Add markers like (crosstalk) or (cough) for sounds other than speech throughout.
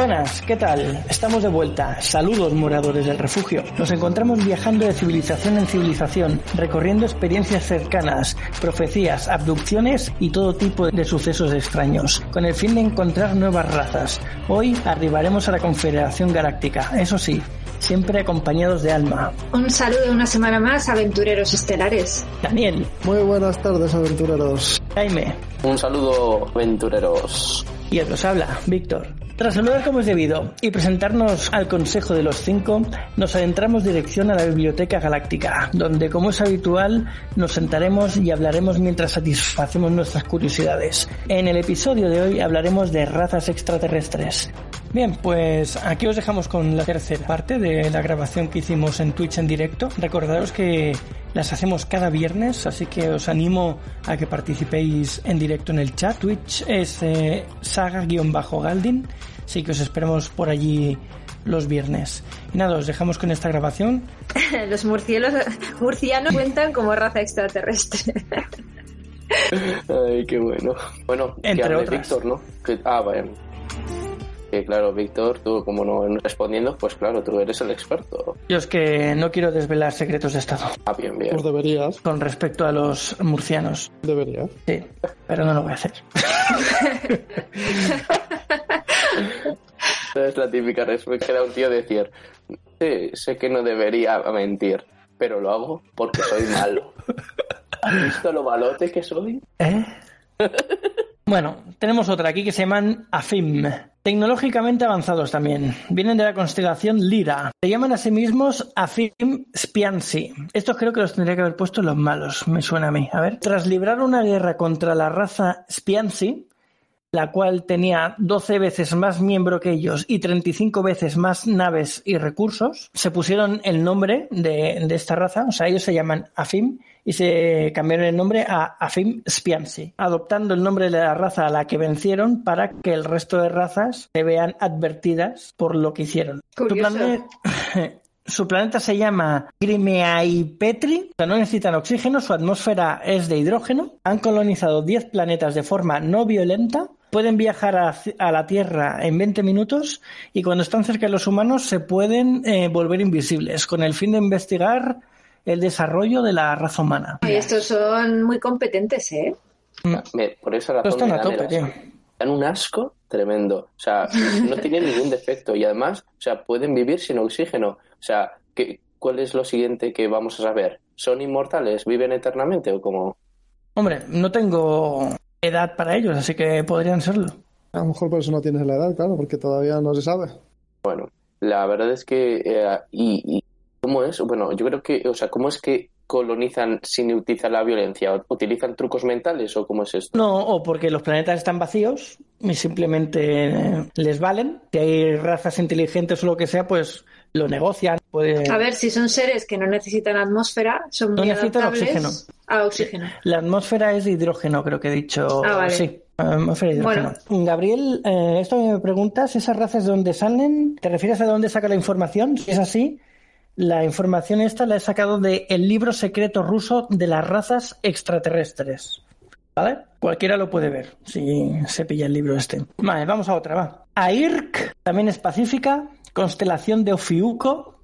Buenas, ¿qué tal? Estamos de vuelta. Saludos moradores del refugio. Nos encontramos viajando de civilización en civilización, recorriendo experiencias cercanas, profecías, abducciones y todo tipo de sucesos extraños, con el fin de encontrar nuevas razas. Hoy arribaremos a la Confederación Galáctica, eso sí, siempre acompañados de Alma. Un saludo una semana más, aventureros estelares. Daniel. Muy buenas tardes, aventureros. Jaime. Un saludo, aventureros. Y el os habla, Víctor. Tras saludar como es debido y presentarnos al Consejo de los Cinco, nos adentramos dirección a la Biblioteca Galáctica, donde como es habitual nos sentaremos y hablaremos mientras satisfacemos nuestras curiosidades. En el episodio de hoy hablaremos de razas extraterrestres. Bien, pues aquí os dejamos con la tercera parte de la grabación que hicimos en Twitch en directo. Recordaros que las hacemos cada viernes, así que os animo a que participéis en directo en el chat. Twitch es eh, saga-galdin, así que os esperamos por allí los viernes. Y nada, os dejamos con esta grabación. (laughs) los murcielos, murcianos cuentan como raza extraterrestre. (laughs) Ay, qué bueno. Bueno, Entre que hable otras. Víctor, ¿no? Que- ah, vaya. Que claro, Víctor, tú como no respondiendo, pues claro, tú eres el experto. Yo es que no quiero desvelar secretos de Estado Ah, bien, bien. Pues deberías, con respecto a los murcianos. deberías. Sí, pero no lo voy a hacer. (laughs) Es la típica respuesta que da un tío decir, sí, sé que no debería mentir, pero lo hago porque soy malo. ¿Has visto lo malote que soy? ¿Eh? Bueno, tenemos otra aquí que se llaman AFIM. Tecnológicamente avanzados también. Vienen de la constelación Lira. Se llaman a sí mismos AFIM Spiansi. Estos creo que los tendría que haber puesto los malos, me suena a mí. A ver. Tras librar una guerra contra la raza Spiansi, la cual tenía 12 veces más miembro que ellos y 35 veces más naves y recursos, se pusieron el nombre de, de esta raza, o sea, ellos se llaman AFIM y se cambiaron el nombre a AFIM Spiansi, adoptando el nombre de la raza a la que vencieron para que el resto de razas se vean advertidas por lo que hicieron. Su Curioso. (laughs) Su planeta se llama Grimeaipetri, o sea, no necesitan oxígeno, su atmósfera es de hidrógeno. Han colonizado 10 planetas de forma no violenta. Pueden viajar a, a la Tierra en 20 minutos y cuando están cerca de los humanos se pueden eh, volver invisibles con el fin de investigar el desarrollo de la raza humana. Y estos son muy competentes, ¿eh? Me- por esa razón Están a tope, tío. dan un asco tremendo. O sea, (laughs) no tienen ningún defecto y además, o sea, pueden vivir sin oxígeno. O sea, ¿qué, ¿cuál es lo siguiente que vamos a saber? ¿Son inmortales? ¿Viven eternamente o cómo? Hombre, no tengo edad para ellos, así que podrían serlo. A lo mejor por eso no tienes la edad, claro, porque todavía no se sabe. Bueno, la verdad es que eh, y, y cómo es, bueno, yo creo que, o sea, cómo es que colonizan sin utilizar la violencia, utilizan trucos mentales o cómo es esto. No, o porque los planetas están vacíos y simplemente eh, les valen. Si hay razas inteligentes o lo que sea, pues lo negocian. Puede... A ver, si son seres que no necesitan atmósfera, son No muy necesitan adaptables oxígeno. a oxígeno. La atmósfera es de hidrógeno, creo que he dicho. Ah, vale. Sí, hidrógeno. Gabriel, eh, esto que me preguntas, ¿esas razas de dónde salen? ¿Te refieres a dónde saca la información? Si es así, la información esta la he sacado del libro secreto ruso de las razas extraterrestres. ¿Vale? Cualquiera lo puede ver si se pilla el libro este. Vale, vamos a otra, va. Airk, también es pacífica, constelación de Ofiuco,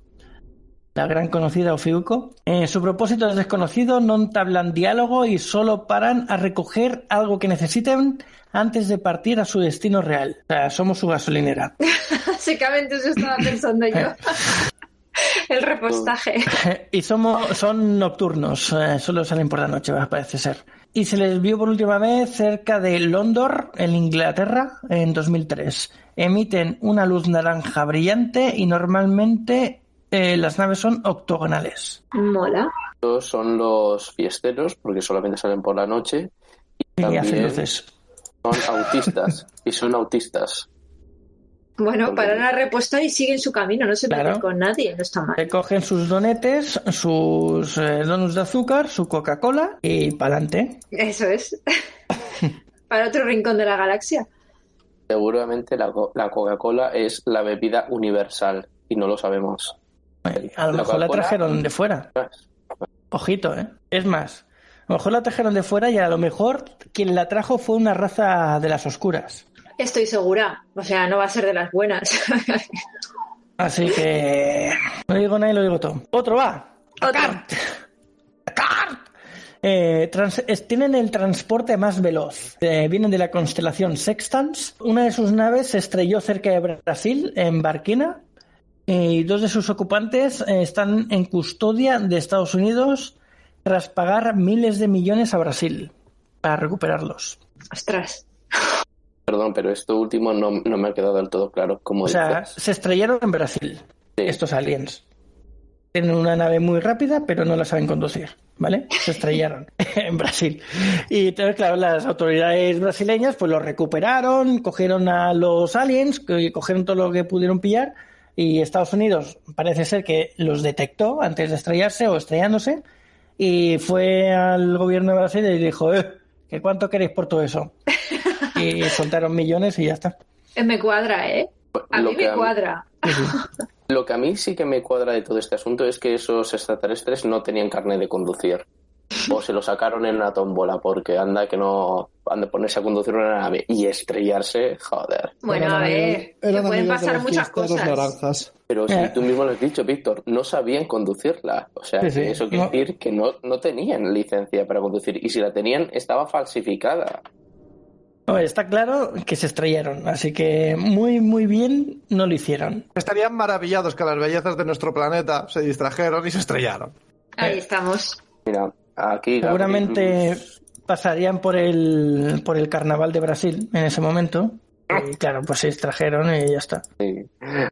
la gran conocida Ofiuco. Eh, su propósito es desconocido, no entablan diálogo y solo paran a recoger algo que necesiten antes de partir a su destino real. O sea, somos su gasolinera. (laughs) Básicamente eso estaba pensando yo. (laughs) (laughs) El repostaje. (laughs) y somos, son nocturnos, eh, solo salen por la noche, parece ser. Y se les vio por última vez cerca de London, en Inglaterra, en 2003. Emiten una luz naranja brillante y normalmente eh, las naves son octogonales. Mola. Estos son los fiesteros, porque solamente salen por la noche. Y hacen luces. son autistas. y son autistas. Bueno, Porque- paran a repostar y siguen su camino, no se Claro. meten con nadie, no está mal. Se cogen sus donetes, sus eh, donuts de azúcar, su Coca-Cola y pa'lante. Eso es. (laughs) Para otro rincón de la galaxia. Seguramente la, co- la Coca-Cola es la bebida universal y no lo sabemos. A lo La mejor la trajeron de fuera. Ojito, ¿eh? Es más, a lo mejor la trajeron de fuera y a lo mejor quien la trajo fue una raza de las oscuras. Estoy segura. O sea, no va a ser de las buenas. (laughs) Así que no digo nada y lo digo todo. Otro va. Otro. Cart. Cart. Eh, es- tienen el transporte más veloz. Eh, vienen de la constelación Sextans. Una de sus naves se estrelló cerca de Brasil, en Barquina. Y dos de sus ocupantes eh, están en custodia de Estados Unidos tras pagar miles de millones a Brasil para recuperarlos. Ostras. Perdón, pero esto último no, no me ha quedado del todo claro. O sea, dices. se estrellaron en Brasil, estos aliens. Tienen una nave muy rápida, pero no la saben conducir, ¿vale? Se estrellaron (laughs) en Brasil. Y entonces, claro, las autoridades brasileñas pues los recuperaron, cogieron a los aliens, cogieron todo lo que pudieron pillar, y Estados Unidos parece ser que los detectó antes de estrellarse o estrellándose, y fue al gobierno de Brasil y dijo, eh, ¿que cuánto queréis por todo eso? Y soltaron millones y ya está. Eh, Me cuadra, ¿eh? A Lo mí me a mí- cuadra. (laughs) Lo que a mí sí que me cuadra de todo este asunto es que esos extraterrestres no tenían carne de conducir. O se lo sacaron en una tómbola porque anda que no han de ponerse a conducir una nave y estrellarse, joder. Bueno, a ver, que pueden pasar muchas cosas. Naranjas. Pero si Eh. tú mismo lo has dicho, Víctor, no sabían conducirla. O sea, Sí, que sí. eso quiere No. decir que no, no tenían licencia para conducir. Y si la tenían, estaba falsificada. Está claro que se estrellaron, así que muy, muy bien no lo hicieron. Estarían maravillados que las bellezas de nuestro planeta se distrajeron y se estrellaron. Ahí estamos. Mira, aquí. Seguramente pasarían por el, por el carnaval de Brasil en ese momento. Y claro, pues se extrajeron y ya está. Sí.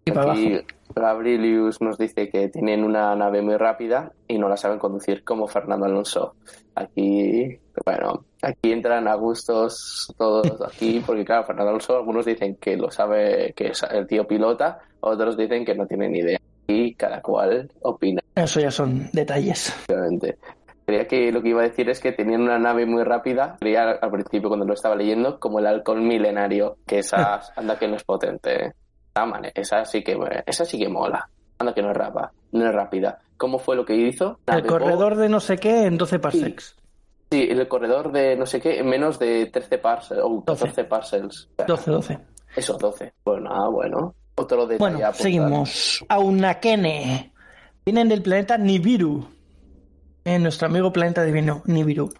Y para Aquí abajo. Gabrielius nos dice que tienen una nave muy rápida y no la saben conducir como Fernando Alonso. Aquí, bueno, aquí entran a gustos todos aquí, porque claro, Fernando Alonso, algunos dicen que lo sabe, que es el tío pilota, otros dicen que no tienen ni idea. Y cada cual opina, Eso ya son detalles. obviamente. Creía que lo que iba a decir es que tenían una nave muy rápida, creía al principio cuando lo estaba leyendo, como el halcón milenario, que esa (laughs) anda que no es potente. ¿eh? Ah, vale, esa sí que esa sí que mola. Anda que no es rapa, no es rápida. ¿Cómo fue lo que hizo? El corredor de no sé qué en 12 parsecs. Sí, el corredor de no sé qué, en menos de 13 parcels o 12. 14 parcels. 12, 12. Eso, 12. Bueno, ah, bueno. Otro detalle Bueno, seguimos. Aunakene. Vienen del planeta Nibiru. Eh, nuestro amigo planeta divino, Nibiru.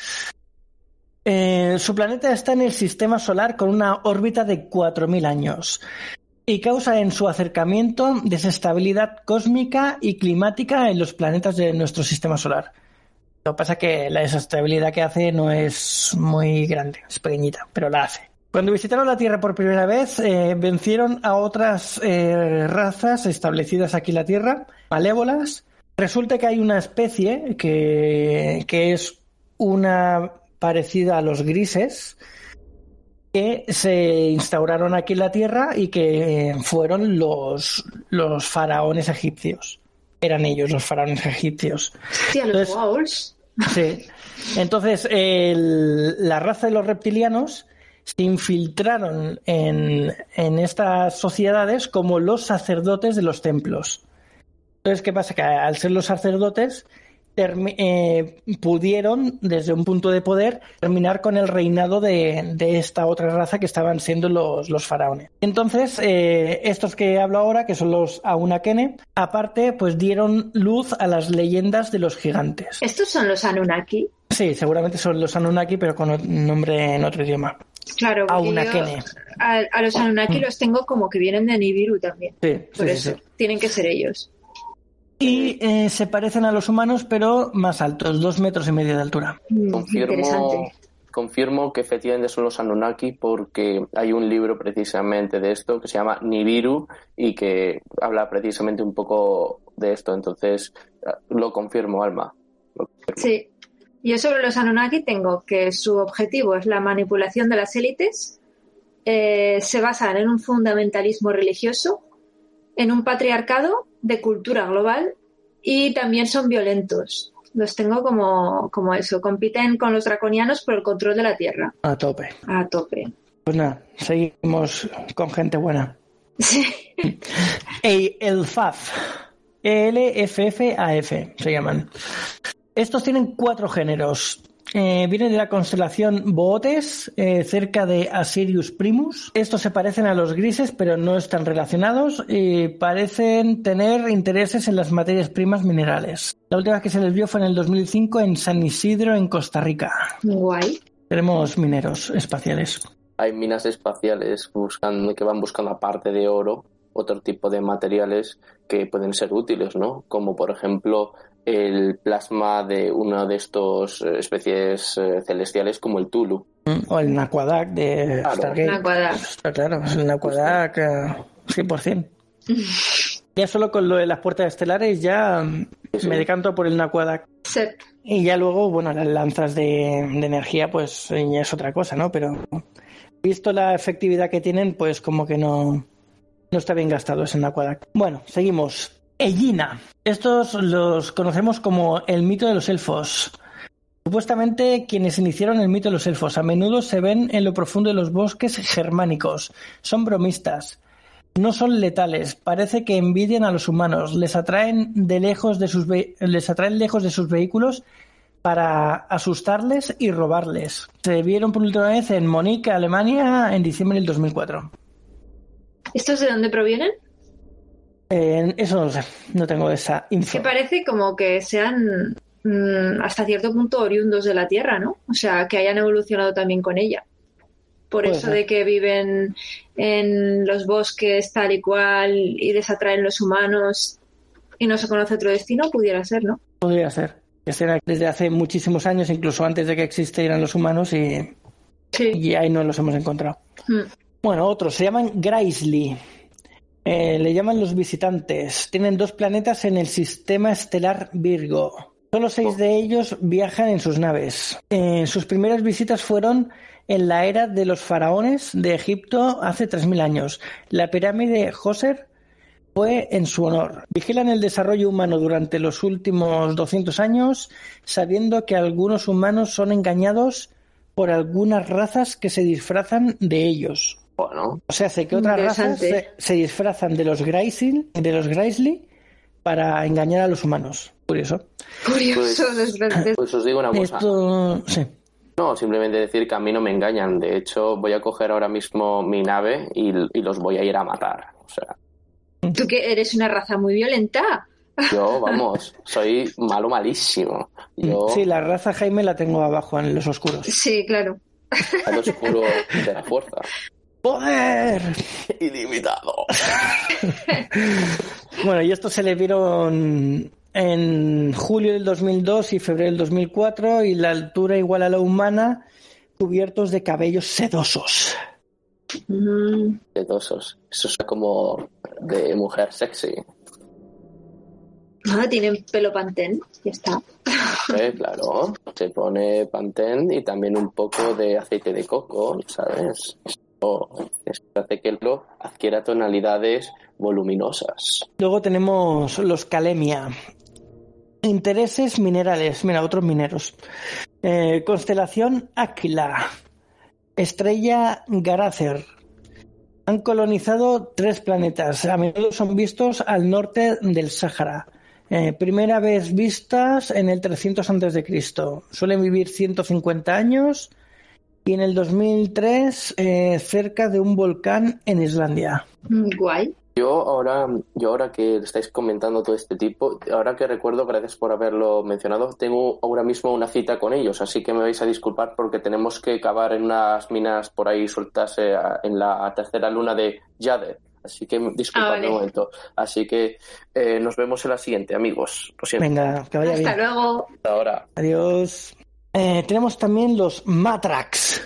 Eh, su planeta está en el sistema solar con una órbita de 4.000 años y causa en su acercamiento desestabilidad cósmica y climática en los planetas de nuestro sistema solar. Lo que pasa es que la desestabilidad que hace no es muy grande, es pequeñita, pero la hace. Cuando visitaron la Tierra por primera vez, eh, vencieron a otras eh, razas establecidas aquí en la Tierra, malévolas. Resulta que hay una especie que, que es una parecida a los grises, que se instauraron aquí en la Tierra y que fueron los, los faraones egipcios. Eran ellos los faraones egipcios. Hostia, los Entonces-. Sí. Entonces, el- la raza de los reptilianos se infiltraron en, en estas sociedades como los sacerdotes de los templos. Entonces, ¿qué pasa? Que al ser los sacerdotes, eh, pudieron, desde un punto de poder, terminar con el reinado de, de esta otra raza que estaban siendo los, los faraones. Entonces, eh, estos que hablo ahora, que son los Aunakene, aparte, pues dieron luz a las leyendas de los gigantes. Estos son los Anunnaki. Sí, seguramente son los Anunnaki, pero con ot- nombre en otro idioma. Claro, porque Aunakene. yo a, a los Anunnaki los tengo como que vienen de Nibiru también. Sí, Por sí, eso, sí. tienen que ser ellos. Y eh, se parecen a los humanos, pero más altos, dos metros y medio de altura. Mm, Confirmo, confirmo que efectivamente son los Anunnaki porque hay un libro precisamente de esto que se llama Nibiru y que habla precisamente un poco de esto. Entonces, lo confirmo, Alma. Lo confirmo. Sí. Yo sobre los Anunnaki tengo que su objetivo es la manipulación de las élites, eh, se basan en un fundamentalismo religioso, en un patriarcado de cultura global y también son violentos. Los tengo como, como eso, compiten con los draconianos por el control de la Tierra. A tope. A tope. Pues nada, seguimos con gente buena. (laughs) Ey, el FAF. E-L-F-F-A-F se llaman. Estos tienen cuatro géneros. Eh, vienen de la constelación Bootes, eh, cerca de Asirius Primus. Estos se parecen a los grises, pero no están relacionados y parecen tener intereses en las materias primas minerales. La última vez que se les vio fue en el 2005 en San Isidro, en Costa Rica. Guay. Tenemos mineros espaciales. Hay minas espaciales buscando, que van buscando aparte de oro otro tipo de materiales que pueden ser útiles, ¿no? Como por ejemplo el plasma de una de estos eh, especies eh, celestiales como el Tulu. O el Naquadak de Claro. Stargate. Naquadak. Está claro, es el Naquadak eh, 100%. (laughs) ya solo con lo de las puertas estelares ya mm, Sí. me decanto por el Naquadak. Sep. Y ya luego, bueno, las lanzas de, de energía, pues eh, ya es otra cosa, ¿no? Pero visto la efectividad que tienen, pues como que no, no está bien gastado ese Naquadak. Bueno, seguimos. Ellina. Estos los conocemos como el mito de los elfos. Supuestamente quienes iniciaron el mito de los elfos a menudo se ven en lo profundo de los bosques germánicos. Son bromistas. No son letales. Parece que envidian a los humanos. Les atraen de lejos de sus les atraen lejos de sus vehículos para asustarles y robarles. Se vieron por última vez en Monique, Alemania, en diciembre del 2004. ¿Estos de dónde provienen? Eh, eso no lo sé. No tengo esa Es info. que parece como que sean mm, hasta cierto punto oriundos de la Tierra, ¿no? O sea, que hayan evolucionado también con ella. Por Puede eso ser. de que viven en los bosques tal y cual y desatraen los humanos y no se conoce otro destino, pudiera ser, ¿no? Podría ser. Que desde hace muchísimos años, incluso antes de que existieran los humanos, y, Sí. y ahí no los hemos encontrado. Mm. Bueno, otros se llaman Graisley. Eh, le llaman los visitantes. Tienen dos planetas en el sistema estelar Virgo. Solo seis de ellos viajan en sus naves. Eh, sus primeras visitas fueron en la era de los faraones de Egipto hace 3.000 años. La pirámide Joser fue en su honor. Vigilan el desarrollo humano durante los últimos 200 años, sabiendo que algunos humanos son engañados por algunas razas que se disfrazan de ellos. Bueno, O sea, hace que otras razas se, disfrazan de los Graisil, de los Graisley para engañar a los humanos. Curioso. Curioso, Pues- desgraciadamente. pues os digo una cosa. Esto, sí. No, simplemente decir que a mí no me engañan. De hecho, voy a coger ahora mismo mi nave y, y los voy a ir a matar. O sea, Tú que eres una raza muy violenta. yo, vamos, soy malo malísimo. Yo, Sí, la raza Jaime la tengo abajo en los oscuros. Sí, claro. al oscuro de la fuerza. ¡Poder! Ilimitado. (laughs) Bueno, y estos se le vieron en julio del 2002 y febrero del 2004 y la altura igual a la humana, cubiertos de cabellos sedosos. Mm, Sedosos. Eso es como de mujer sexy. Ah, tienen pelo pantén. Ya está. Eh, claro, se pone pantén y también un poco de aceite de coco, ¿sabes? Hace que el pelo adquiera tonalidades voluminosas. Luego tenemos los Calemia. Intereses minerales. Mira, otros mineros. Eh, constelación Aquila. Estrella Garacer. Han colonizado tres planetas. A menudo son vistos al norte del Sáhara. Eh, primera vez vistas en el 300 a.C. Suelen vivir 150 años y en el 2003 eh, cerca de un volcán en Islandia. Mm, Guay. Yo ahora, yo ahora que estáis comentando todo este tipo, ahora que recuerdo, gracias por haberlo mencionado, tengo ahora mismo una cita con ellos, así que me vais a disculpar porque tenemos que cavar en unas minas por ahí sueltas eh, en la tercera luna de Jade. Así que disculpadme Ah, vale. un momento. Así que eh, nos vemos en la siguiente, amigos. Lo siento. Venga, que vaya Hasta bien. luego. Hasta ahora. Adiós. Eh, tenemos también los Matrax,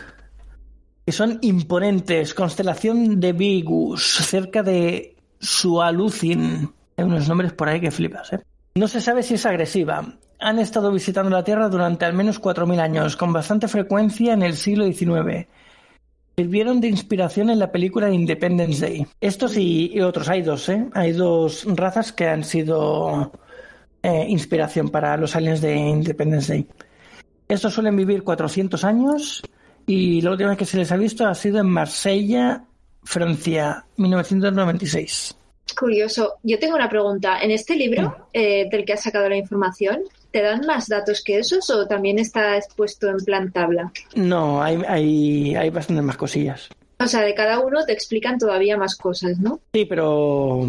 que son imponentes. Constelación de Vigus, cerca de Sualucin. Hay unos nombres por ahí que flipas, ¿eh? No se sabe si es agresiva. han estado visitando la Tierra durante al menos 4.000 años, con bastante frecuencia en el siglo XIX. Sirvieron de inspiración en la película Independence Day. Estos y, otros, hay dos, ¿eh? Hay dos razas que han sido eh, inspiración para los aliens de Independence Day. Estos suelen vivir 400 años y la última vez que se les ha visto ha sido en Marsella, Francia, 1996. Curioso. Yo tengo una pregunta. En este libro eh, del que has sacado la información, ¿te dan más datos que esos o también está expuesto en plan tabla? No, hay, hay, hay bastantes más cosillas. O sea, de cada uno te explican todavía más cosas, ¿no? Sí, pero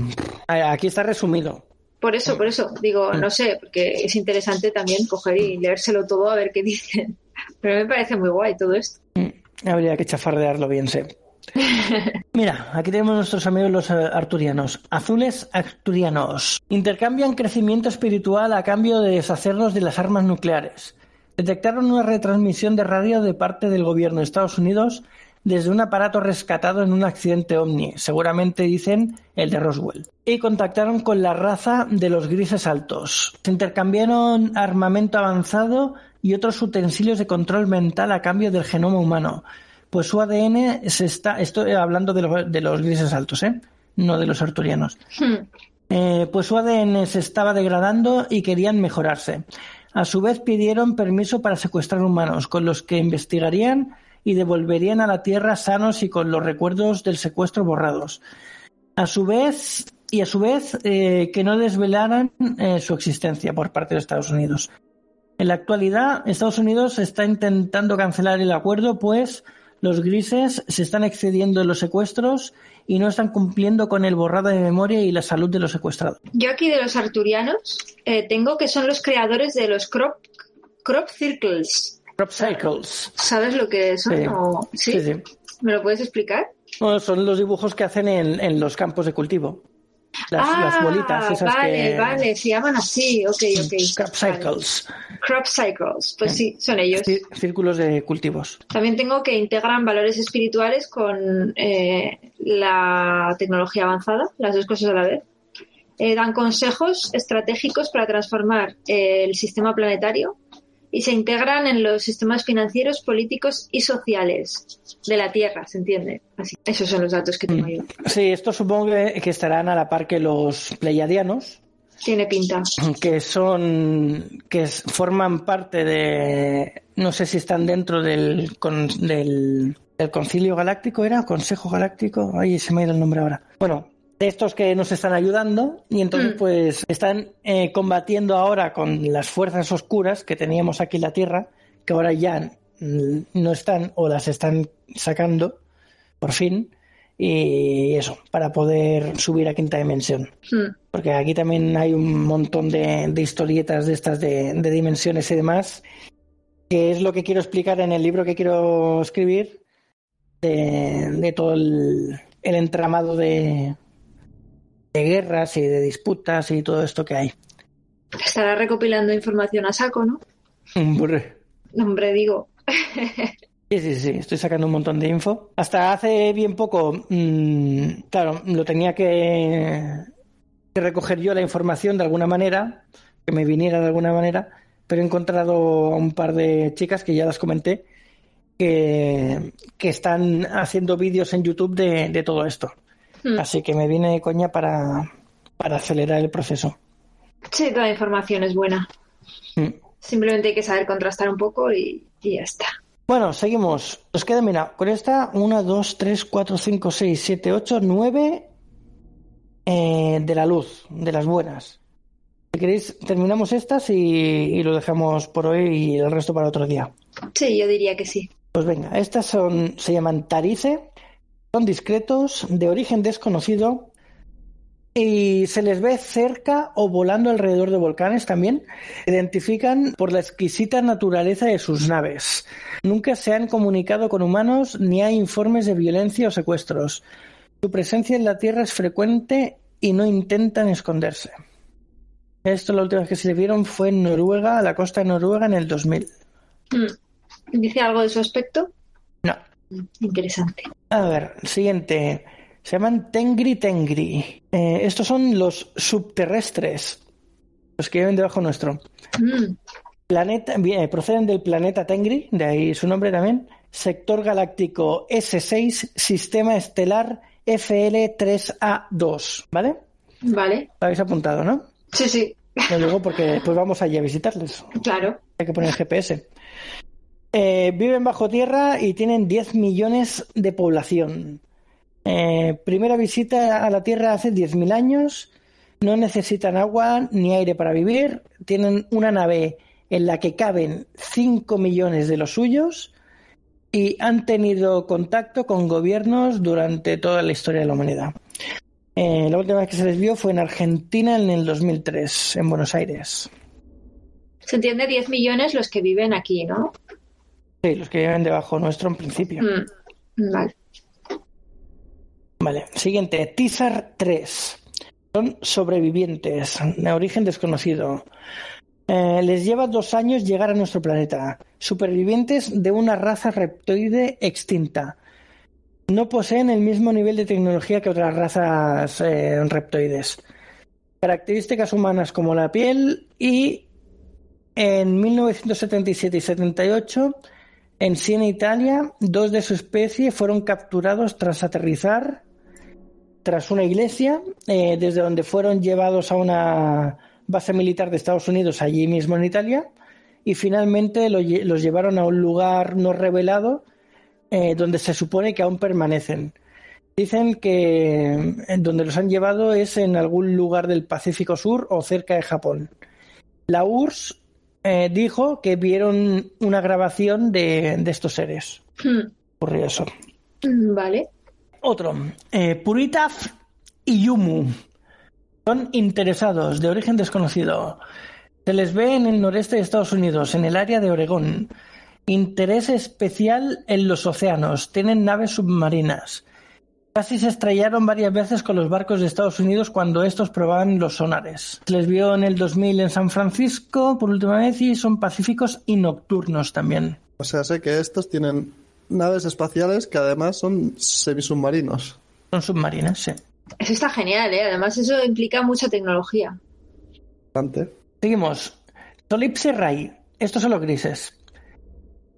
aquí está resumido. Por eso, por eso, digo, no sé, porque es interesante también coger y leérselo todo a ver qué (laughs) dicen. Pero me parece muy guay todo esto. Mm, Habría que chafardearlo bien, sé. (laughs) Mira, aquí tenemos nuestros amigos los eh, arturianos. Azules arturianos. Intercambian crecimiento espiritual a cambio de deshacernos de las armas nucleares. Detectaron una retransmisión de radio de parte del gobierno de Estados Unidos desde un aparato rescatado en un accidente ovni, seguramente dicen el de Roswell, y contactaron con la raza de los grises altos. Se intercambiaron armamento avanzado y otros utensilios de control mental a cambio del genoma humano, pues su ADN se está, estoy hablando de, lo- de los grises altos, ¿eh? no de los arturianos. Hmm. Eh, pues su ADN se estaba degradando y querían mejorarse. A su vez pidieron permiso para secuestrar humanos, con los que investigarían y devolverían a la Tierra sanos y con los recuerdos del secuestro borrados. A su vez, y a su vez, eh, que no desvelaran eh, su existencia por parte de Estados Unidos. En la actualidad, Estados Unidos está intentando cancelar el acuerdo, pues los grises se están excediendo en los secuestros y no están cumpliendo con el borrado de memoria y la salud de los secuestrados. Yo aquí de los arturianos eh, tengo que son los creadores de los crop, crop circles. Crop cycles. ¿Sabes lo que son? Sí. o- ¿Sí? Sí, sí. ¿Me lo puedes explicar? Bueno, son los dibujos que hacen en, en los campos de cultivo. Las, ah, las bolitas esas vale, que... vale, se llaman así, ok, ok. Crop Vale. cycles. Crop cycles, pues sí, son ellos. Cí- Círculos de cultivos. También tengo que integran valores espirituales con eh, la tecnología avanzada, las dos cosas a la vez. Eh, dan consejos estratégicos para transformar eh, el sistema planetario y se integran en los sistemas financieros, políticos y sociales de la Tierra, ¿se entiende? Así. Esos son los datos que tengo yo. Sí, estos supongo que, estarán a la par que los pleiadianos, Tiene pinta. que son que forman parte de no sé si están dentro del con- del, del concilio galáctico era consejo galáctico ay se me ha ido el nombre ahora bueno de estos que nos están ayudando y entonces Mm. pues están eh, combatiendo ahora con las fuerzas oscuras que teníamos aquí en la Tierra que ahora ya mm, no están o las están sacando por fin y eso para poder subir a quinta dimensión Hmm. porque aquí también hay un montón de, de historietas de estas de, de dimensiones y demás, que es lo que quiero explicar en el libro que quiero escribir, de, de todo el, el entramado de, de guerras y de disputas y todo esto que hay. Estará recopilando información a saco, ¿no? (laughs) Brr. Hombre, digo. Sí, sí, sí, estoy sacando un montón de info. Hasta hace bien poco, mm, claro, lo tenía que, que recoger yo la información de alguna manera, que me viniera de alguna manera, pero he encontrado a un par de chicas que ya las comenté, que, que están haciendo vídeos en YouTube de, de todo esto. Hmm. Así que me viene de coña para, para acelerar el proceso. Sí, toda la información es buena. Mm. Simplemente hay que saber contrastar un poco y, y ya está. Bueno, seguimos. Nos queda, mira, con esta 1, 2, 3, 4, 5, 6, 7, 8, 9 de la luz, de las buenas. Si queréis, terminamos estas y, y lo dejamos por hoy y el resto para otro día. Sí, yo diría que sí. Pues venga, estas son, se llaman Tarice, son discretos, de origen desconocido y se les ve cerca o volando alrededor de volcanes también. Identifican por la exquisita naturaleza de sus naves. Nunca se han comunicado con humanos ni hay informes de violencia o secuestros. Su presencia en la Tierra es frecuente y no intentan esconderse. Esto la última vez que se le vieron fue en Noruega, a la costa de Noruega en el 2000. Hmm. ¿Dice algo de su aspecto? Interesante. A ver, siguiente. Se llaman Tengri Tengri. Eh, estos son los subterrestres. los que viven debajo nuestro. Mm, Planeta, bien, eh, proceden del planeta Tengri, de ahí su nombre también. Sector galáctico S6, sistema estelar FL3A2. ¿Vale? Vale. Lo habéis apuntado, ¿no? Sí, sí, Lo digo porque después vamos allí a visitarles. claro. Hay que poner GPS. Eh, viven bajo tierra y tienen 10 millones de población. Eh, primera visita a la Tierra hace 10.000 años. No necesitan agua ni aire para vivir. Tienen una nave en la que caben 5 millones de los suyos y han tenido contacto con gobiernos durante toda la historia de la humanidad. Eh, la última vez que se les vio fue en Argentina en el 2003, en Buenos Aires. Se entiende 10 millones los que viven aquí, ¿no? Sí, los que viven debajo nuestro en principio. Mm, Vale. Vale, siguiente, Tizar 3. Son sobrevivientes, de origen desconocido. Eh, les lleva dos años llegar a nuestro planeta. Supervivientes de una raza reptoide extinta. No poseen el mismo nivel de tecnología que otras razas eh, reptoides. Características humanas como la piel y en 1977 y 78 en Siena, Italia, dos de su especie fueron capturados tras aterrizar tras una iglesia, eh, desde donde fueron llevados a una base militar de Estados Unidos allí mismo en Italia, y finalmente los llevaron a un lugar no revelado eh, donde se supone que aún permanecen. Dicen que en donde los han llevado es en algún lugar del Pacífico Sur o cerca de Japón. La URSS eh, dijo que vieron una grabación de, de estos seres. Mm, Curioso. mm, Vale. Otro, eh, Puritaf y Yumu. Son interesados, de origen desconocido. Se les ve en el noreste de Estados Unidos, en el área de Oregón. Interés especial en los océanos. Tienen naves submarinas. Casi se estrellaron varias veces con los barcos de Estados Unidos cuando estos probaban los sonares. Se les vio en el 2000 en San Francisco por última vez y son pacíficos y nocturnos también. O sea, sé que estos tienen naves espaciales que además son semisubmarinos. Son submarinas, sí. Eso está genial, ¿eh? Además, eso implica mucha tecnología. Bastante. Seguimos. Solipse Rai. Estos son los grises.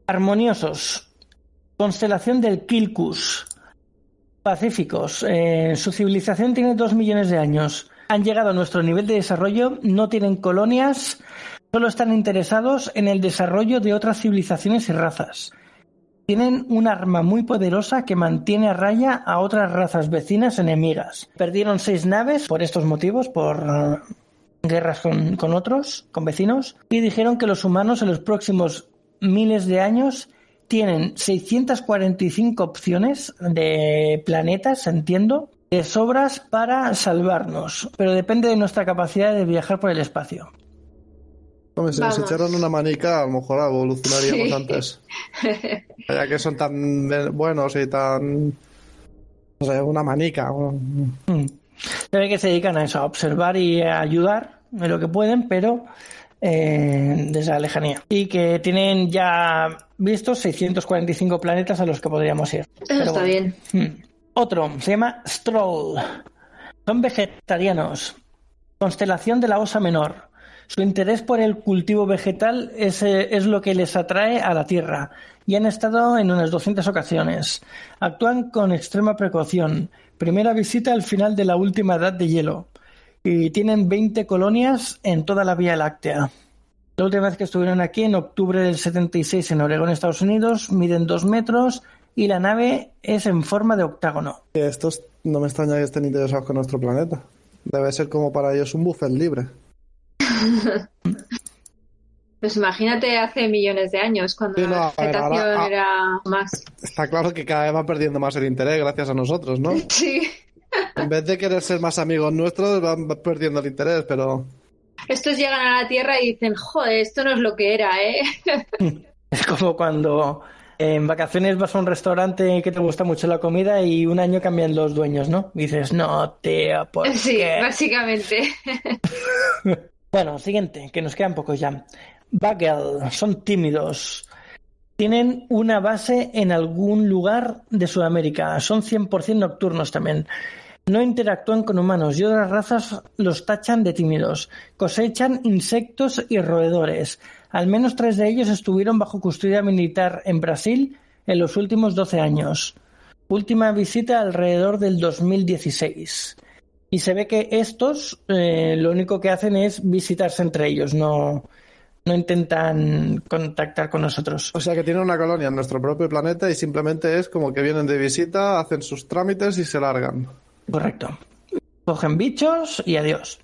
Armoniosos. Constelación del Kilkus. Pacíficos. Eh, su civilización tiene dos millones de años. Han llegado a nuestro nivel de desarrollo, no tienen colonias, solo están interesados en el desarrollo de otras civilizaciones y razas. Tienen un arma muy poderosa que mantiene a raya a otras razas vecinas enemigas. Perdieron seis naves por estos motivos, por eh, guerras con, con otros, con vecinos, y dijeron que los humanos en los próximos miles de años tienen 645 opciones de planetas, entiendo, de sobras para salvarnos, pero depende de nuestra capacidad de viajar por el espacio. Hombre, si nos echaron una manica, a lo mejor evolucionaríamos Sí. antes. (laughs) Ya que son tan buenos y tan. No sé, una manica. Mm. Se ve que se dedican a eso, a observar y a ayudar en lo que pueden, pero eh, desde la lejanía. Y que tienen ya vistos 645 planetas a los que podríamos ir. Eso Pero está bueno. bien. Hmm. Otro, se llama Stroll. Son vegetarianos. Constelación de la Osa Menor. Su interés por el cultivo vegetal es, eh, es lo que les atrae a la Tierra y han estado en unas 200 ocasiones. Actúan con extrema precaución. Primera visita al final de la última edad de hielo y tienen 20 colonias en toda la Vía Láctea. La última vez que estuvieron aquí, en octubre del 76, en Oregón, Estados Unidos, miden 2 metros y la nave es en forma de octágono. Estos no me extraña que estén interesados con nuestro planeta. Debe ser como para ellos un buffet libre. (laughs) Pues imagínate hace millones de años, cuando Sí, no, la vegetación ahora- ah. era más. Está claro que cada vez van perdiendo más el interés gracias a nosotros, ¿no? (laughs) Sí. En vez de querer ser más amigos nuestros, van perdiendo el interés, pero. Estos llegan a la Tierra y dicen, joder, esto no es lo que era, ¿eh? (laughs) Es como cuando en vacaciones vas a un restaurante que te gusta mucho la comida y un año cambian los dueños, ¿no? Dices, no, tío, ¿por (laughs) Sí, qué? básicamente. (laughs) Bueno, siguiente, que nos quedan pocos ya. Bagel, son tímidos. Tienen una base en algún lugar de Sudamérica. Son 100% nocturnos también. No interactúan con humanos y otras razas los tachan de tímidos. Cosechan insectos y roedores. Al menos tres de ellos estuvieron bajo custodia militar en Brasil en los últimos 12 años. Última visita alrededor del 2016. Y se ve que estos eh, lo único que hacen es visitarse entre ellos, no, no intentan contactar con nosotros. O sea que tienen una colonia en nuestro propio planeta y simplemente es como que vienen de visita, hacen sus trámites y se largan. Correcto. Cogen bichos y adiós.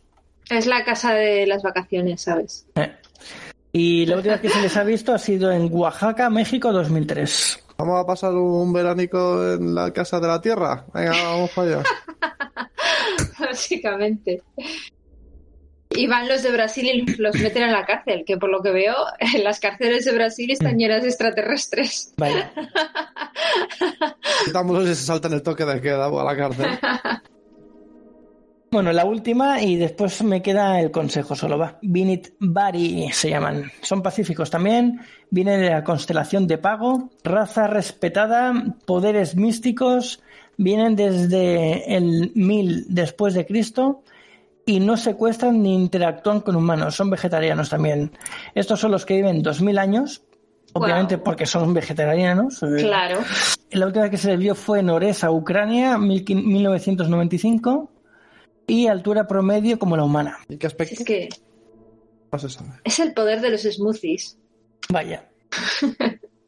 Es la casa de las vacaciones, ¿sabes? Eh. Y la última vez que se les ha visto ha sido en Oaxaca, México 2003. ¿Vamos a pasar un veránico en la casa de la Tierra? Venga, vamos para allá. (laughs) Básicamente. Y van los de Brasil y los meten en la cárcel, que por lo que veo, en (laughs) las cárceles de Brasil están llenas de extraterrestres. Vaya. Quitámoslos y se saltan el toque de queda a la cárcel. (laughs) Bueno, la última y después me queda el consejo solo va. Vinit Bari se llaman. Son pacíficos también. Vienen de la constelación de Pago. Raza respetada. Poderes místicos. Vienen desde el 1000 después de Cristo. Y no secuestran ni interactúan con humanos. Son vegetarianos también. Estos son los que viven 2000 años. Obviamente Wow. porque son vegetarianos. Claro. La última que se les vio fue en Oresa, Ucrania, 1995. Y altura promedio como la humana. ¿Y qué aspecto? Es que No se sabe. es el poder de los smoothies. Vaya.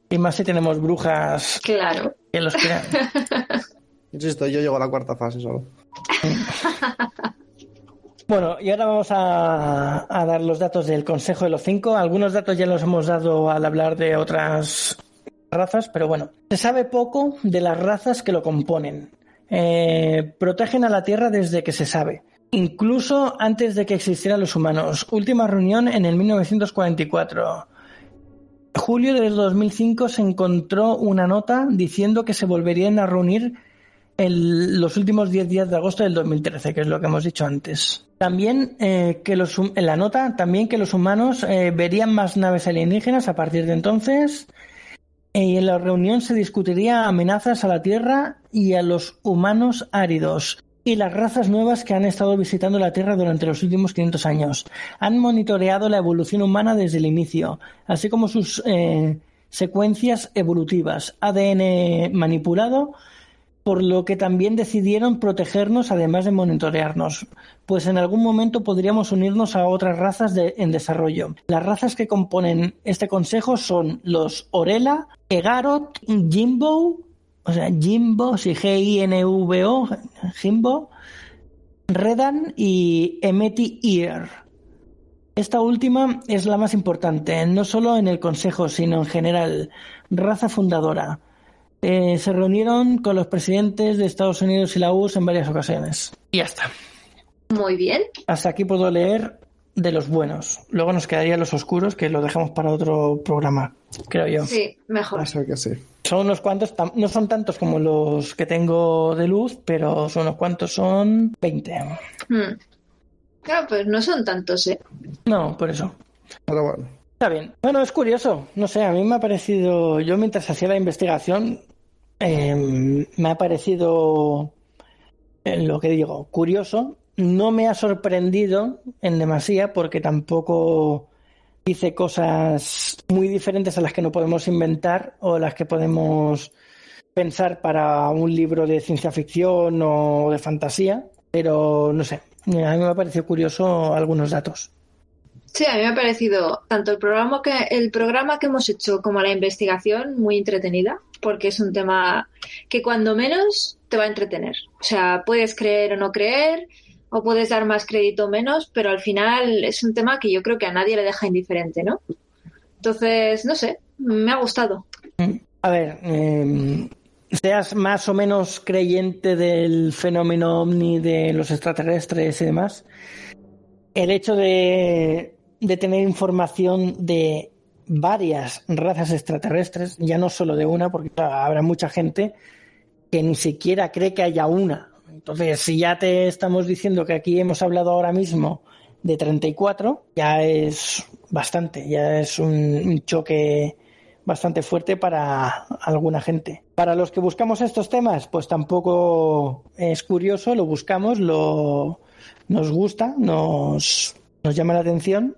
Y más si tenemos brujas Claro. que los crean. (laughs) Insisto, yo llego a la cuarta fase solo. (laughs) Bueno, y ahora vamos a, dar los datos del Consejo de los Cinco. Algunos datos ya los hemos dado al hablar de otras razas, pero bueno, se sabe poco de las razas que lo componen. Eh, protegen a la Tierra desde que se sabe, incluso antes de que existieran los humanos. Última reunión en el 1944. Julio del 2005 se encontró una nota diciendo que se volverían a reunir en los últimos 10 días de agosto del 2013, que es lo que hemos dicho antes. También eh, que los en la nota también que los humanos eh, verían más naves alienígenas a partir de entonces. Eh, y en la reunión se discutiría amenazas a la Tierra y a los humanos áridos y las razas nuevas que han estado visitando la Tierra durante los últimos 500 años. Han monitoreado la evolución humana desde el inicio, así como sus eh, secuencias evolutivas, ADN manipulado, por lo que también decidieron protegernos además de monitorearnos, pues en algún momento podríamos unirnos a otras razas en desarrollo. Las razas que componen este consejo son los Orela, Egarot, Jimbo, o sea, Jimbo, G-I-N-V-O, Jimbo, Redan y Emeti Ear. Esta última es la más importante, no solo en el Consejo, sino en general. Raza fundadora. Eh, se reunieron con los presidentes de Estados Unidos y la URSS en varias ocasiones. Y ya está. Muy bien. Hasta aquí puedo leer de los buenos. Luego nos quedarían los oscuros, que lo dejamos para otro programa, creo yo. Sí, mejor. Que sí. Son unos cuantos, no son tantos como los que tengo de luz, pero son unos cuantos, son 20. Hmm. Claro, pues no son tantos, ¿eh? No, por eso. Pero bueno. Está bien. Bueno, es curioso. No sé, a mí me ha parecido, yo mientras hacía la investigación, eh, me ha parecido, eh, lo que digo, curioso. No me ha sorprendido en demasía porque tampoco dice cosas muy diferentes a las que no podemos inventar o las que podemos pensar para un libro de ciencia ficción o de fantasía. Pero no sé, a mí me ha parecido curioso algunos datos. Sí, a mí me ha parecido tanto el programa que el programa que hemos hecho como la investigación muy entretenida, porque es un tema que cuando menos te va a entretener. O sea, puedes creer o no creer, o puedes dar más crédito o menos, pero al final es un tema que yo creo que a nadie le deja indiferente, ¿no? Entonces, no sé, me ha gustado. A ver, eh, seas más o menos creyente del fenómeno ovni de los extraterrestres y demás, el hecho de, de tener información de varias razas extraterrestres, ya no solo de una, porque habrá mucha gente que ni siquiera cree que haya una. Entonces, si ya te estamos diciendo que aquí hemos hablado ahora mismo de 34, ya es bastante, ya es un, un choque bastante fuerte para alguna gente. Para los que buscamos estos temas, pues tampoco es curioso, lo buscamos, lo nos gusta, nos, nos llama la atención,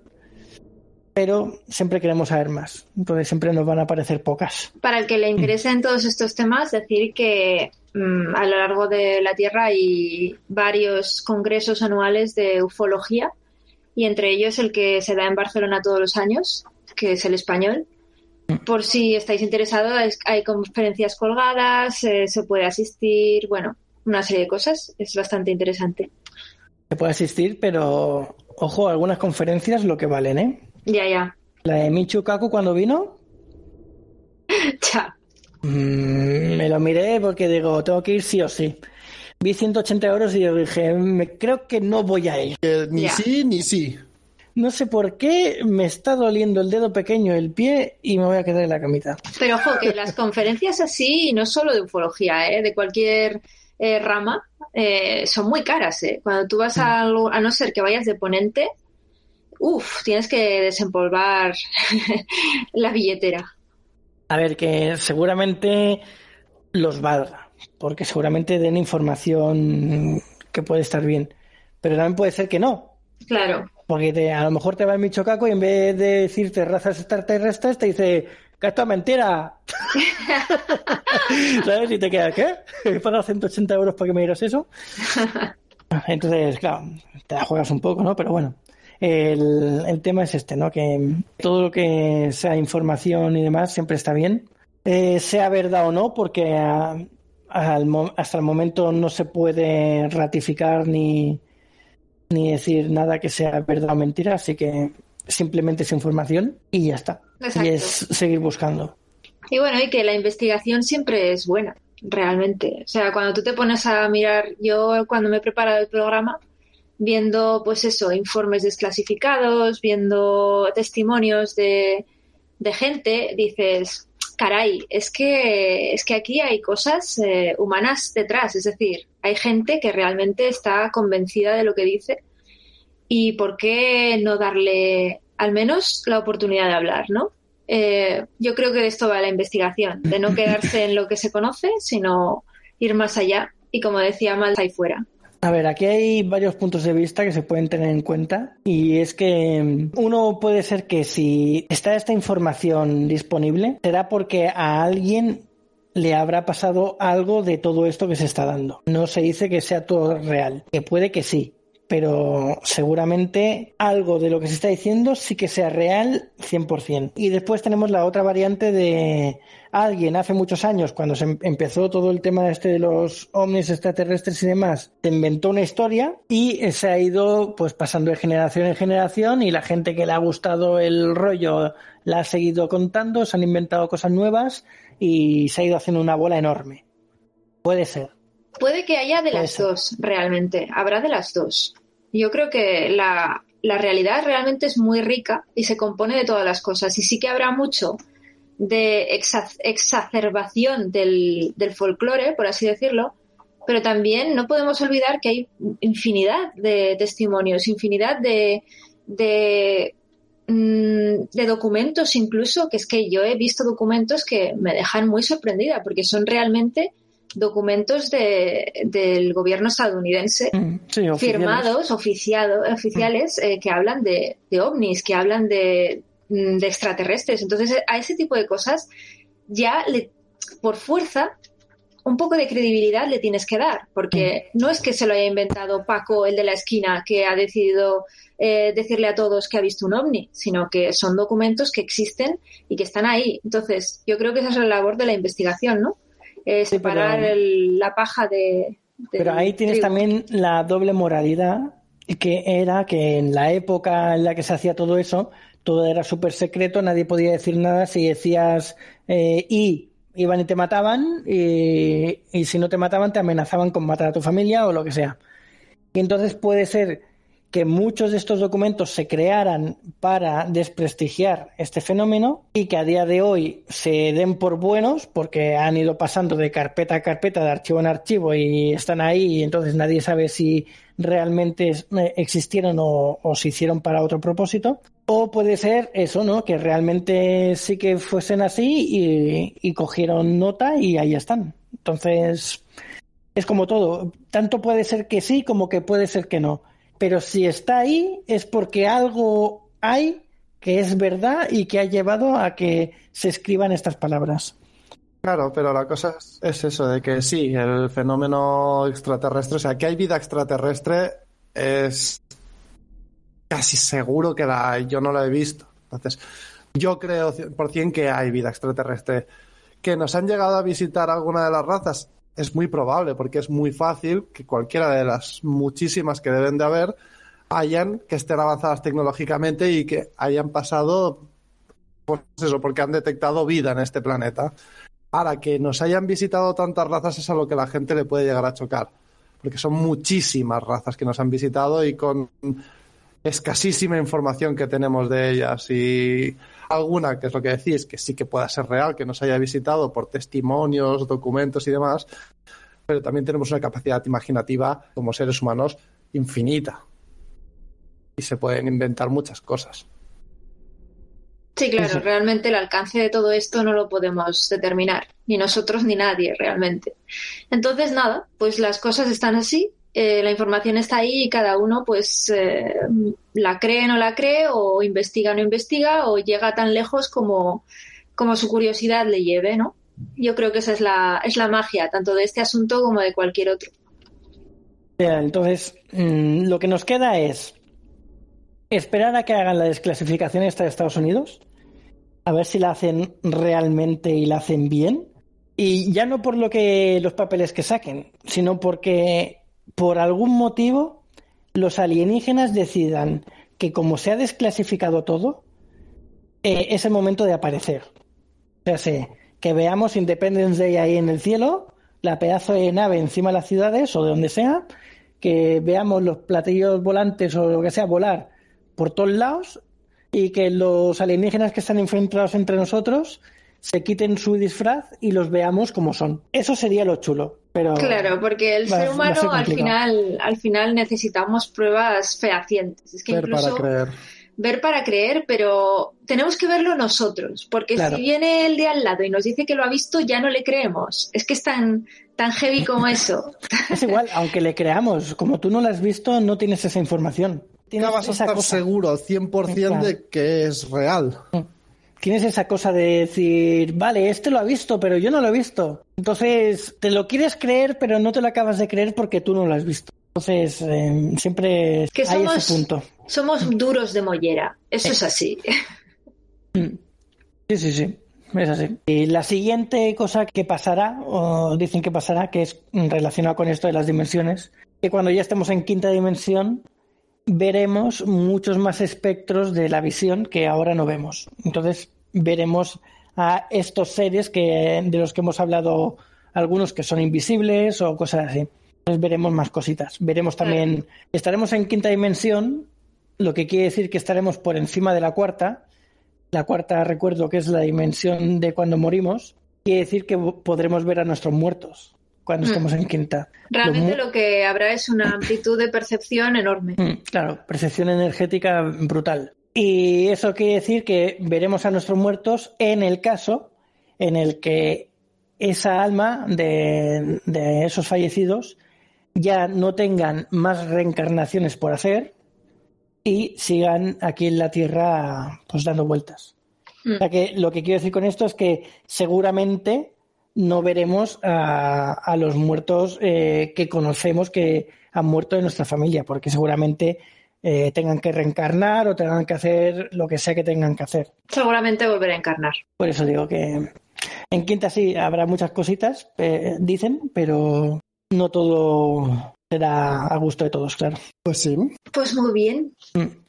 pero siempre queremos saber más. Entonces siempre nos van a aparecer pocas. Para el que le interesen todos estos temas, decir que mm, a lo largo de la Tierra hay varios congresos anuales de ufología y entre ellos el que se da en Barcelona todos los años, que es el español. Por si estáis interesados, es- hay conferencias colgadas, eh, se puede asistir, bueno, una serie de cosas. Es bastante interesante. Se puede asistir, pero ojo, algunas conferencias lo que valen, ¿eh? Ya, ya. La de Michu Kaku cuando vino, (laughs) Cha. mm, me lo miré porque digo, tengo que ir sí o sí. Vi 180 euros y yo dije, me, creo que no voy a ir. Que ni sí ni sí. No sé por qué me está doliendo el dedo pequeño, el pie, y me voy a quedar en la camita. Pero ojo, que las conferencias así, y no solo de ufología, ¿eh? de cualquier eh, rama, eh, son muy caras. ¿eh? Cuando tú vas a, algo- a no ser que vayas de ponente, uff, tienes que desempolvar (laughs) la billetera. A ver, que seguramente los valga, porque seguramente den información que puede estar bien, pero también puede ser que no, Claro, porque te- a lo mejor te va el Michocaco y en vez de decirte razas extraterrestres te dice que esto es mentira. (laughs) ¿Sabes? Y te queda, ¿qué? He pagado 180 euros para que me digas eso. (laughs) Entonces, claro, te la juegas un poco, ¿no? Pero bueno, el, el tema es este, ¿no? Que todo lo que sea información y demás siempre está bien, Eh, sea verdad o no, porque hasta el momento no se puede ratificar ni, ni decir nada que sea verdad o mentira, así que simplemente es información y ya está. Exacto. Y es seguir buscando. Y bueno, y que la investigación siempre es buena, realmente. O sea, cuando tú te pones a mirar, yo cuando me he preparado el programa, viendo, pues eso, informes desclasificados, viendo testimonios de, de gente, dices, caray, es que, es que aquí hay cosas eh, humanas detrás. Es decir, hay gente que realmente está convencida de lo que dice. ¿Y por qué no darle al menos la oportunidad de hablar, no? Eh, yo creo que de esto va la investigación, de no (laughs) quedarse en lo que se conoce, sino ir más allá y, como decía Mal, ahí fuera. A ver, aquí hay varios puntos de vista que se pueden tener en cuenta y es que mm, uno puede ser que si está esta información disponible, será porque a alguien le habrá pasado algo de todo esto que se está dando. No se dice que sea todo real, que puede que sí, pero seguramente algo de lo que se está diciendo sí que sea real 100%. Y después tenemos la otra variante de alguien hace muchos años, cuando se em- empezó todo el tema este de los ovnis extraterrestres y demás, te inventó una historia y se ha ido pues pasando de generación en generación y la gente que le ha gustado el rollo la ha seguido contando, se han inventado cosas nuevas y se ha ido haciendo una bola enorme. Puede ser. Puede que haya de Puede las ser. dos, realmente. Habrá de las dos. Yo creo que la, la realidad realmente es muy rica y se compone de todas las cosas. Y sí que habrá mucho de exa- exacerbación del, del folclore, por así decirlo, pero también no podemos olvidar que hay infinidad de testimonios, infinidad de, de, mm, de documentos incluso, que es que yo he visto documentos que me dejan muy sorprendida porque son realmente documentos de, del gobierno estadounidense Mm, Sí, oficiales. firmados, oficiado, oficiales, eh, que hablan de, de ovnis, que hablan de, mm, de extraterrestres. Entonces, a ese tipo de cosas ya le, por fuerza un poco de credibilidad le tienes que dar, porque no es que se lo haya inventado Paco, el de la esquina, que ha decidido eh, decirle a todos que ha visto un ovni, sino que son documentos que existen y que están ahí. Entonces, yo creo que esa es la labor de la investigación, ¿no? Eh, Sí, pero- separar el- la paja de... Pero ahí tienes trigo. también la doble moralidad, que era que en la época en la que se hacía todo eso, todo era súper secreto, nadie podía decir nada. Si decías eh, y iban y te mataban, y, y si no te mataban, te amenazaban con matar a tu familia o lo que sea. Y entonces puede ser que muchos de estos documentos se crearan para desprestigiar este fenómeno y que a día de hoy se den por buenos porque han ido pasando de carpeta a carpeta, de archivo en archivo y están ahí y entonces nadie sabe si realmente eh, existieron o, se hicieron para otro propósito. O puede ser eso, ¿no? Que realmente sí que fuesen así y, y cogieron nota y ahí están. Entonces, es como todo. Tanto puede ser que sí como que puede ser que no pero si está ahí es porque algo hay que es verdad y que ha llevado a que se escriban estas palabras. Claro, pero la cosa es eso, de que sí, el fenómeno extraterrestre, o sea, que hay vida extraterrestre es casi seguro que la yo no la he visto. Entonces, yo creo por cien que hay vida extraterrestre. Que nos han llegado a visitar alguna de las razas, es muy probable, porque es muy fácil que cualquiera de las muchísimas que deben de haber hayan, que estén avanzadas tecnológicamente y que hayan pasado, pues eso, porque han detectado vida en este planeta. Ahora, que nos hayan visitado tantas razas es a lo que la gente le puede llegar a chocar, porque son muchísimas razas que nos han visitado y con escasísima información que tenemos de ellas y alguna, que es lo que decís, que sí que pueda ser real, que nos haya visitado por testimonios, documentos y demás, pero también tenemos una capacidad imaginativa como seres humanos infinita. Y se pueden inventar muchas cosas. Sí, claro, realmente el alcance de todo esto no lo podemos determinar, ni nosotros ni nadie realmente. Entonces, nada, pues las cosas están así eh, la información está ahí y cada uno pues eh, la cree o no la cree o investiga o no investiga o llega tan lejos como, como su curiosidad le lleve, ¿no? Yo creo que esa es la, es la magia, tanto de este asunto como de cualquier otro. Entonces, mm, lo que nos queda es esperar a que hagan la desclasificación esta de Estados Unidos, a ver si la hacen realmente y la hacen bien. Y ya no por lo que los papeles que saquen, sino porque por algún motivo los alienígenas decidan que como se ha desclasificado todo, eh, es el momento de aparecer. O sea, que veamos Independence Day ahí en el cielo, la pedazo de nave encima de las ciudades o de donde sea, que veamos los platillos volantes o lo que sea volar por todos lados y que los alienígenas que están enfrentados entre nosotros se quiten su disfraz y los veamos como son. Eso sería lo chulo. Pero claro, porque el ser humano al final, al final necesitamos pruebas fehacientes. Es que ver para creer. Ver para creer, pero tenemos que verlo nosotros, porque si viene el de al lado y nos dice que lo ha visto, ya no le creemos. Es que es tan, tan heavy como eso. (laughs) Es igual, aunque le creamos, como tú no lo has visto, no tienes esa información. no vas a estar seguro 100% de que es real. Mm tienes esa cosa de decir, vale, este lo ha visto, pero yo no lo he visto. Entonces, te lo quieres creer, pero no te lo acabas de creer porque tú no lo has visto. Entonces, em, siempre que hay somos, ese punto. Somos duros de mollera. Eso es así. (laughs) Sí, sí, sí. Es así. Y la siguiente cosa que pasará, o dicen que pasará, que es relacionado con esto de las dimensiones, que cuando ya estemos en quinta dimensión, veremos muchos más espectros de la visión que ahora no vemos. Entonces veremos a estos seres que, de los que hemos hablado algunos que son invisibles o cosas así. Entonces veremos más cositas. Veremos también, estaremos en quinta dimensión, lo que quiere decir que estaremos por encima de la cuarta. La cuarta, recuerdo que es la dimensión de cuando morimos. Quiere decir que podremos ver a nuestros muertos cuando mm. estemos en quinta. Realmente lo, que habrá es una amplitud de percepción enorme. Mm, claro, percepción energética brutal. Y eso quiere decir que veremos a nuestros muertos en el caso en el que esa alma de, esos fallecidos ya no tengan más reencarnaciones por hacer y sigan aquí en la Tierra pues dando vueltas. Mm. O sea que lo que quiero decir con esto es que seguramente no veremos a, los muertos eh, que conocemos que han muerto de nuestra familia, porque seguramente eh, tengan que reencarnar o tengan que hacer lo que sea que tengan que hacer. Seguramente volver a encarnar. Por eso digo que en Quinta sí habrá muchas cositas, eh, dicen, pero no todo será a gusto de todos, claro. Pues sí. Pues muy bien. Mm.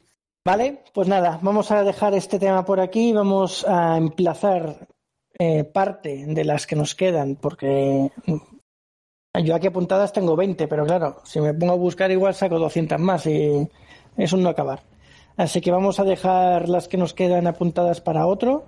Vale, pues nada, vamos a dejar este tema por aquí, vamos a emplazar eh, parte de las que nos quedan, porque yo aquí apuntadas tengo 20, pero claro, si me pongo a buscar igual saco 200 más y es un no acabar. Así que vamos a dejar las que nos quedan apuntadas para otro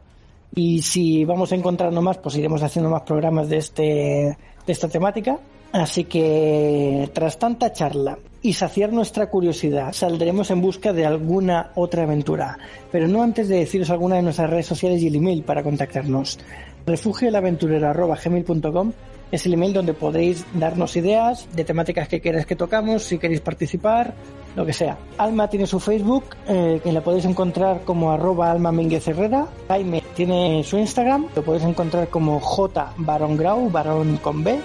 y si vamos encontrando más, pues iremos haciendo más programas de, este, de esta temática. Así que tras tanta charla y saciar nuestra curiosidad, saldremos en busca de alguna otra aventura. Pero no antes de deciros alguna de nuestras redes sociales y el email para contactarnos. refugioelaventurero.gmail.com es el email donde podéis darnos ideas de temáticas que queráis que tocamos, si queréis participar, lo que sea. Alma tiene su Facebook, eh, que la podéis encontrar como arroba Alma Herrera. Jaime tiene su Instagram, lo podéis encontrar como J Baron Grau, Baron con B.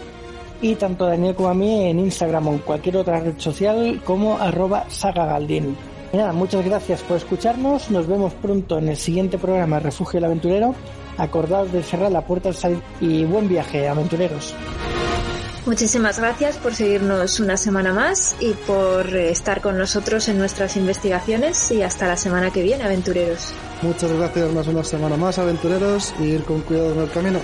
Y tanto Daniel como a mí en Instagram o en cualquier otra red social como arroba sagagaldin. Y nada, muchas gracias por escucharnos. Nos vemos pronto en el siguiente programa Refugio el Aventurero. Acordaos de cerrar la puerta al salir y buen viaje, aventureros. Muchísimas gracias por seguirnos una semana más y por estar con nosotros en nuestras investigaciones y hasta la semana que viene, aventureros. Muchas gracias más una semana más, aventureros, y ir con cuidado en el camino.